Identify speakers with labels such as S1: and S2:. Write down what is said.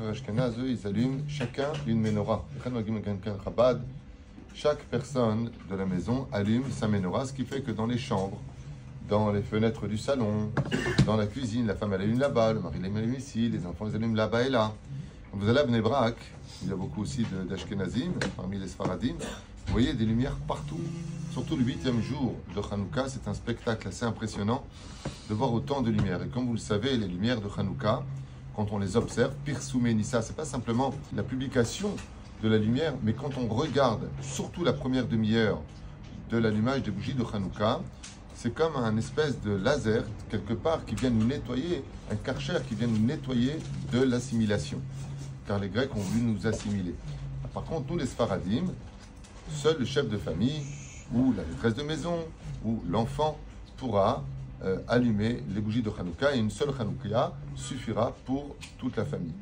S1: frères Ashkenaz, eux, ils allument chacun une menorah. Chaque personne de la maison allume sa menorah, ce qui fait que dans les chambres, dans les fenêtres du salon, dans la cuisine, la femme elle allume là-bas, le mari allume ici, les enfants ils allument là-bas et là. Vous allez à Bnebrak, il y a beaucoup aussi d'Ashkenazim, parmi les Sfaradim, vous voyez des lumières partout. Surtout le huitième jour de Hanouka, c'est un spectacle assez impressionnant de voir autant de lumières. Et comme vous le savez, les lumières de Hanouka, quand on les observe, Pirsumé Nissa, c'est pas simplement la publication de la lumière, mais quand on regarde surtout la première demi-heure de l'allumage des bougies de Hanouka, c'est comme un espèce de laser quelque part qui vient nous nettoyer, un karcher qui vient nous nettoyer de l'assimilation. Car les Grecs ont voulu nous assimiler. Par contre, nous les Sfaradim, seul le chef de famille ou la maîtresse de maison ou l'enfant pourra euh, allumer les bougies de Hanouka et une seule Hanouka suffira pour toute la famille.